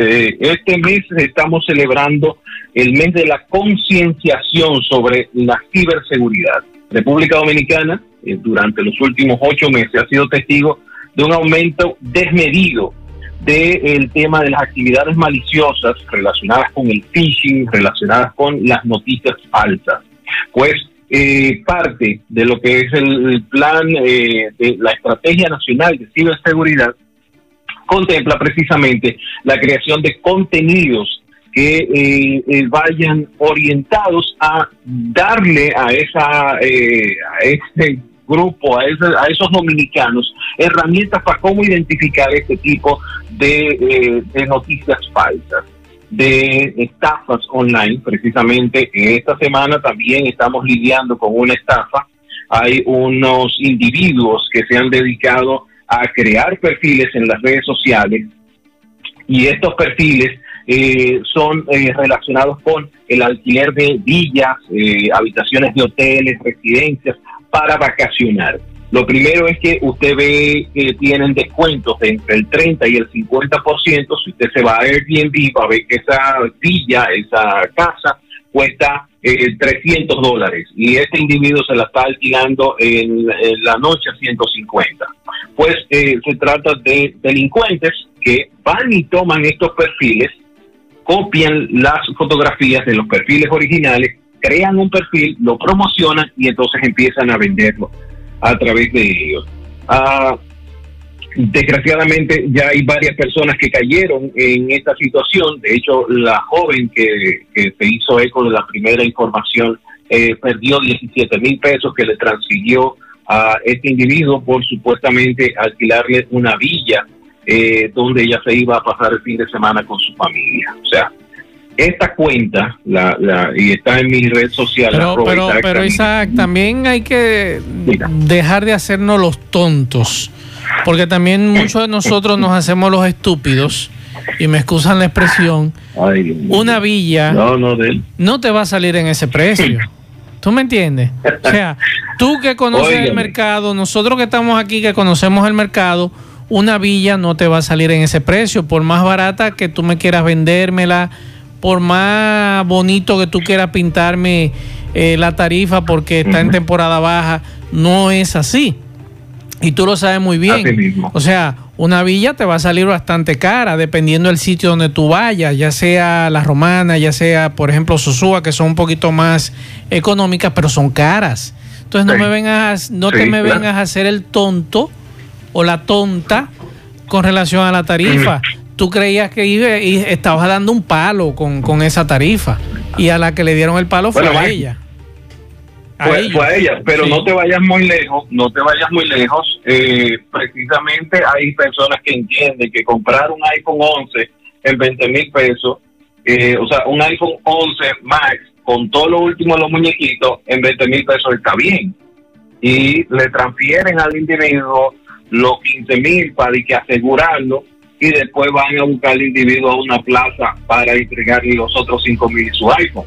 Eh, este mes estamos celebrando el mes de la concienciación sobre la ciberseguridad. República Dominicana eh, durante los últimos ocho meses ha sido testigo de un aumento desmedido del tema de las actividades maliciosas relacionadas con el phishing, relacionadas con las noticias falsas. Pues eh, parte de lo que es el plan eh, de la Estrategia Nacional de Ciberseguridad contempla precisamente la creación de contenidos que eh, vayan orientados a darle a esa a este grupo, a, a esos dominicanos, herramientas para cómo identificar este tipo de, eh, de noticias falsas de estafas online. Precisamente esta semana también estamos lidiando con una estafa. Hay unos individuos que se han dedicado a crear perfiles en las redes sociales y estos perfiles eh, son eh, relacionados con el alquiler de villas, eh, habitaciones de hoteles, residencias para vacacionar. Lo primero es que usted ve que tienen descuentos de entre el 30 y el 50%. Si usted se va a Airbnb, va a ver que esa villa, esa casa, cuesta 300 dólares y este individuo se la está alquilando en, la noche a 150. Pues se trata de delincuentes que van y toman estos perfiles copian las fotografías de los perfiles originales, crean un perfil, lo promocionan y entonces empiezan a venderlo a través de ellos. Ah, desgraciadamente ya hay varias personas que cayeron en esta situación. De hecho, la joven que, se hizo eco de la primera información eh, perdió 17 mil pesos que le transfirió a este individuo por supuestamente alquilarle una villa eh, donde ella se iba a pasar el fin de semana con su familia. O sea, esta cuenta, la, la, y está en mi red social. Pero, pero, pero Isaac, también hay que dejar de hacernos los tontos, porque también muchos de nosotros nos hacemos los estúpidos, y me excusan la expresión, una villa no, no, no te va a salir en ese precio. ¿Tú me entiendes? O sea, tú que conoces el mercado, nosotros que estamos aquí que conocemos el mercado, una villa no te va a salir en ese precio, por más barata que tú me quieras vendérmela, por más bonito que tú quieras pintarme eh, la tarifa porque está en temporada baja, no es así. Y tú lo sabes muy bien. O sea, una villa te va a salir bastante cara dependiendo del sitio donde tú vayas, ya sea la romana, ya sea, por ejemplo, Sosúa, que son un poquito más económicas, pero son caras. Entonces no me vengas, no te me vengas a hacer el tonto o la tonta con relación a la tarifa. Tú creías que iba, y estabas dando un palo con, esa tarifa y a la que le dieron el palo fue a ella. Fue, fue, a ella, pero no te vayas muy lejos, no te vayas muy lejos. Eh, precisamente hay personas que entienden que comprar un iPhone 11 en 20 mil pesos, eh, o sea, un iPhone 11 Max con todo lo último de los muñequitos en 20 mil pesos está bien. Y le transfieren al individuo los 15 mil para que asegurarlo y después van a buscar al individuo a una plaza para entregarle los otros 5 mil su iPhone.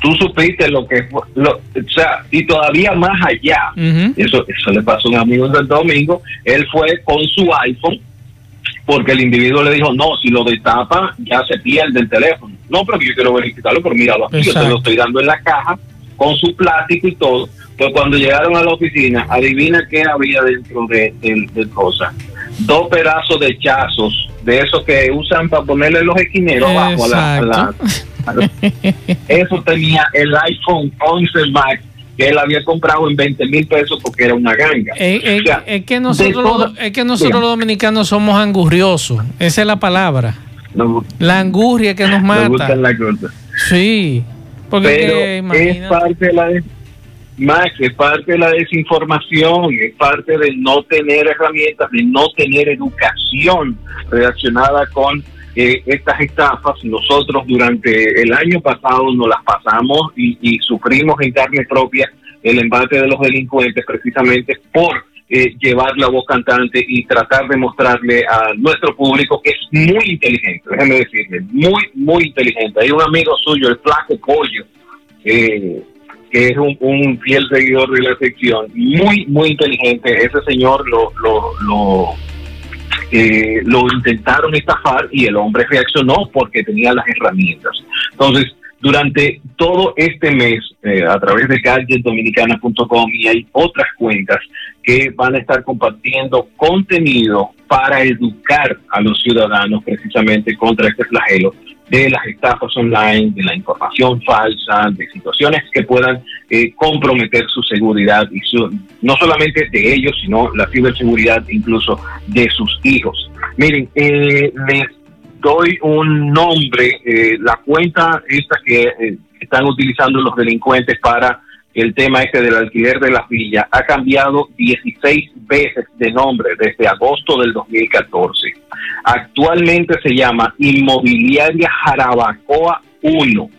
Tú supiste lo que fue, o sea, y todavía más allá, eso, eso le pasó a un amigo del domingo, él fue con su iPhone, porque el individuo le dijo, no, si lo destapa, ya se pierde el teléfono. No, pero yo quiero verificarlo, pero míralo aquí, yo te lo estoy dando en la caja, con su plástico y todo. Pues cuando llegaron a la oficina, adivina qué había dentro de, de, cosas. Dos pedazos de chazos, de esos que usan para ponerle los esquineros abajo a la Eso tenía el iPhone 11 Max que él había comprado en 20 mil pesos porque era una ganga. Eh, eh, es, que nosotros, es que nosotros los dominicanos somos angurriosos, esa es la palabra. la angurria que nos mata. sí, porque es parte de la Max, es parte de la desinformación, es parte de no tener herramientas, de no tener educación relacionada con eh, estas estafas nosotros durante el año pasado nos las pasamos y, sufrimos en carne propia el embate de los delincuentes precisamente por eh, llevar la voz cantante y tratar de mostrarle a nuestro público que es muy inteligente, déjeme decirle, muy, muy inteligente. Hay un amigo suyo, el Flaco Pollo, eh, que es un, fiel seguidor de la sección, muy, muy inteligente. Ese señor lo, lo eh, lo intentaron estafar y el hombre reaccionó porque tenía las herramientas. Entonces, durante todo este mes, eh, a través de gadgetdominicana.com y hay otras cuentas que van a estar compartiendo contenido para educar a los ciudadanos precisamente contra este flagelo de las estafas online, de la información falsa, de situaciones que puedan eh, comprometer su seguridad y su, no solamente de ellos, sino la ciberseguridad incluso de sus hijos. Miren, eh, les doy un nombre, eh, la cuenta esta que están utilizando los delincuentes para el tema este del alquiler de las villas ha cambiado 16 veces de nombre desde agosto del 2014. Actualmente se llama Inmobiliaria Jarabacoa 1.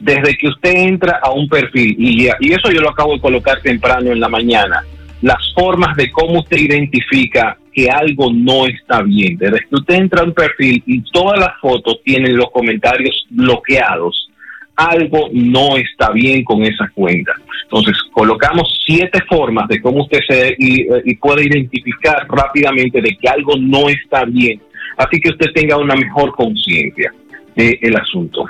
Desde que usted entra a un perfil, y, y eso yo lo acabo de colocar temprano en la mañana, las formas de cómo usted identifica que algo no está bien. Desde que usted entra a un perfil y todas las fotos tienen los comentarios bloqueados, algo no está bien con esa cuenta. Entonces, colocamos siete formas de cómo usted se y, puede identificar rápidamente de que algo no está bien, así que usted tenga una mejor conciencia del asunto.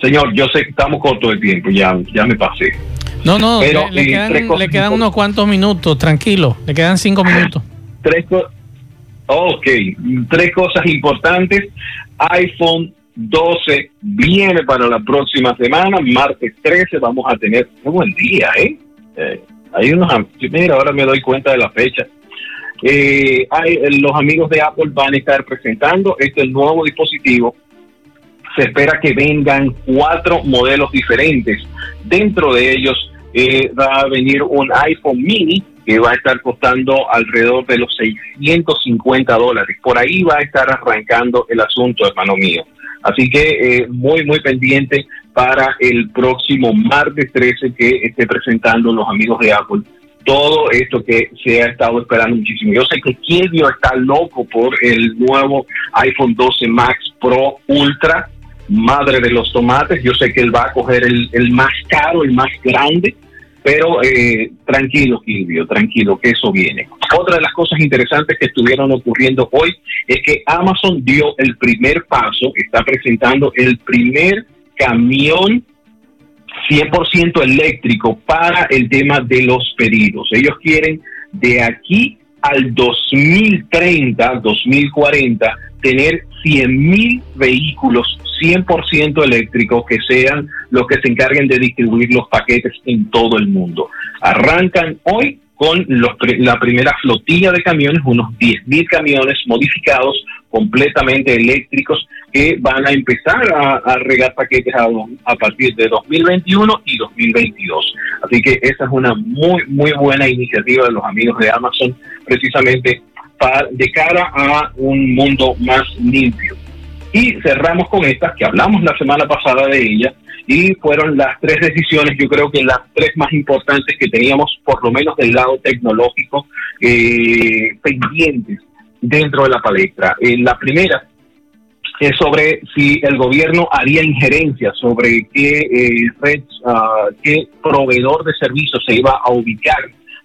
Señor, yo sé que estamos cortos de tiempo, ya, ya me pasé. No, no, Pero, le, quedan, unos cuantos minutos, tranquilo, le quedan cinco minutos. Tres Ok, tres cosas importantes. iPhone 12 viene para la próxima semana, martes 13 vamos a tener un buen día, ¿eh? eh hay unos, mira, ahora me doy cuenta de la fecha. Eh, hay, eh, los amigos de Apple van a estar presentando este nuevo dispositivo. Se espera que vengan cuatro modelos diferentes. Dentro de ellos va a venir un iPhone mini que va a estar costando alrededor de los 650 dólares. Por ahí va a estar arrancando el asunto, hermano mío. Así que eh, muy, muy pendiente para el próximo martes 13 que esté presentando los amigos de Apple todo esto que se ha estado esperando muchísimo. Yo sé que Kilvio está loco por el nuevo iPhone 12 Max Pro Ultra, madre de los tomates. Yo sé que él va a coger el, el más caro, el más grande, pero eh, tranquilo, Kilvio, tranquilo, que eso viene. Otra de las cosas interesantes que estuvieron ocurriendo hoy es que Amazon dio el primer paso, está presentando el primer camión 100% eléctrico para el tema de los pedidos. Ellos quieren de aquí al 2030, 2040, tener 100 mil vehículos 100% eléctricos que sean los que se encarguen de distribuir los paquetes en todo el mundo. Arrancan hoy con la primera flotilla de camiones, unos 10 mil camiones modificados completamente eléctricos que van a empezar a, regar paquetes a, partir de 2021 y 2022. Así que esa es una muy, muy buena iniciativa de los amigos de Amazon, precisamente de cara a un mundo más limpio. Y cerramos con estas, que hablamos la semana pasada de ellas, y fueron las tres decisiones, yo creo que las tres más importantes que teníamos, por lo menos del lado tecnológico, eh, pendientes dentro de la palestra. Eh, la primera es sobre si el gobierno haría injerencia sobre qué, eh, red, uh, qué proveedor de servicios se iba a ubicar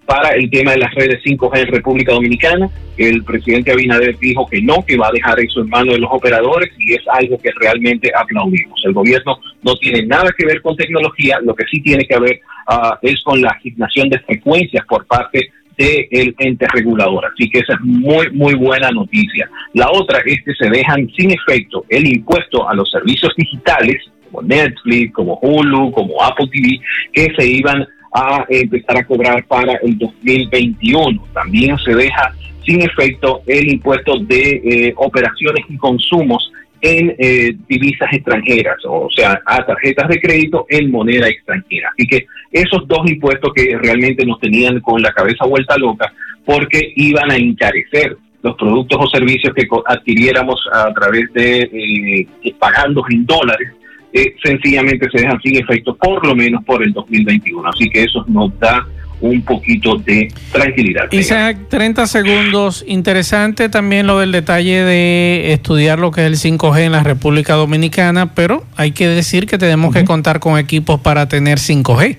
para el tema de las redes 5G en República Dominicana. El presidente Abinader dijo que no, que va a dejar eso en manos de los operadores y es algo que realmente aplaudimos. El gobierno no tiene nada que ver con tecnología, lo que sí tiene que ver uh, es con la asignación de frecuencias por parte del ente regulador. Así que esa es muy, muy buena noticia. La otra es que se dejan sin efecto el impuesto a los servicios digitales, como Netflix, como Hulu, como Apple TV, que se iban a empezar a cobrar para el 2021. También se deja sin efecto el impuesto de eh, operaciones y consumos en eh, divisas extranjeras, o sea, a tarjetas de crédito en moneda extranjera. Así que esos dos impuestos que realmente nos tenían con la cabeza vuelta loca, porque iban a encarecer los productos o servicios que adquiriéramos a través de eh, pagando en dólares, eh, sencillamente se dejan sin efecto, por lo menos por el 2021. Así que eso nos da un poquito de tranquilidad. Isaac, 30 segundos. Interesante también lo del detalle de estudiar lo que es el 5G en la República Dominicana, pero hay que decir que tenemos que contar con equipos para tener 5G.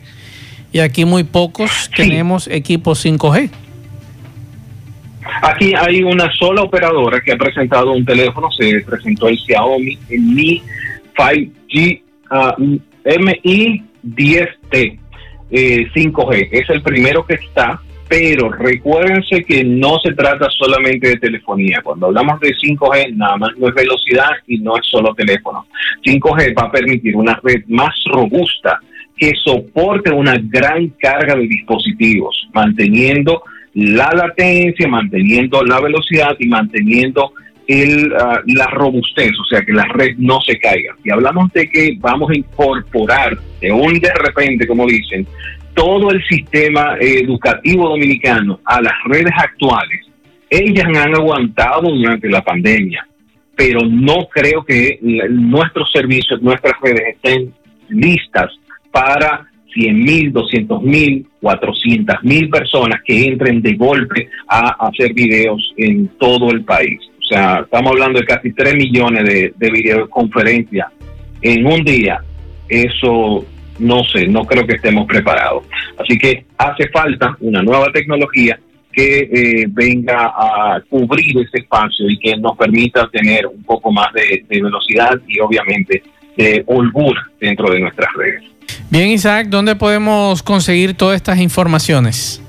Y aquí muy pocos tenemos equipos 5G. Aquí hay una sola operadora que ha presentado un teléfono, se presentó el Xiaomi el Mi 5 G, uh, MI 10T 5G. Es el primero que está, pero recuérdense que no se trata solamente de telefonía. Cuando hablamos de 5G, nada más no es velocidad y no es solo teléfono. 5G va a permitir una red más robusta que soporte una gran carga de dispositivos, manteniendo la latencia, manteniendo la velocidad y manteniendo el, ah, la robustez, o sea, que la red no se caiga. Y hablamos de que vamos a incorporar de un de repente, como dicen, todo el sistema educativo dominicano a las redes actuales. Ellas han aguantado durante la pandemia, pero no creo que nuestros servicios, nuestras redes estén listas para 100 mil, 200 mil, 400 mil personas que entren de golpe a hacer videos en todo el país. O sea, estamos hablando de casi 3 millones de, de videoconferencias en un día. Eso no sé, no creo que estemos preparados. Así que hace falta una nueva tecnología que eh, venga a cubrir ese espacio y que nos permita tener un poco más de, de velocidad y obviamente de holgura dentro de nuestras redes. Bien, Isaac, ¿dónde podemos conseguir todas estas informaciones?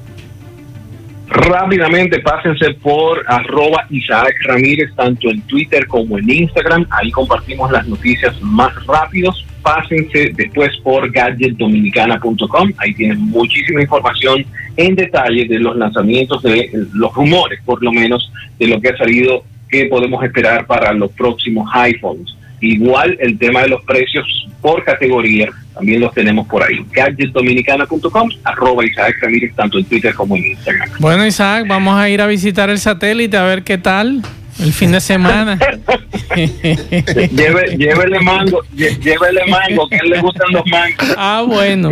Rápidamente pásense por arroba Isaac Ramírez, tanto en Twitter como en Instagram. Ahí compartimos las noticias más rápidos. Pásense después por gadgetdominicana.com. Ahí tienen muchísima información en detalle de los lanzamientos, de los rumores, por lo menos, de lo que ha salido, que podemos esperar para los próximos iPhones. Igual el tema de los precios por categoría, también los tenemos por ahí. Gadgetdominicana.com, arroba Isaac Ramírez, tanto en Twitter como en Instagram. Bueno, Isaac, vamos a ir a visitar el satélite a ver qué tal el fin de semana. lleve, llévele mango, llévele mango, que a él le gustan los mangos. Ah, bueno.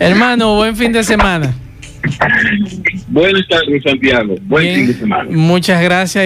Hermano, buen fin de semana. Buenas tardes, Santiago. Buen fin de semana. Muchas gracias.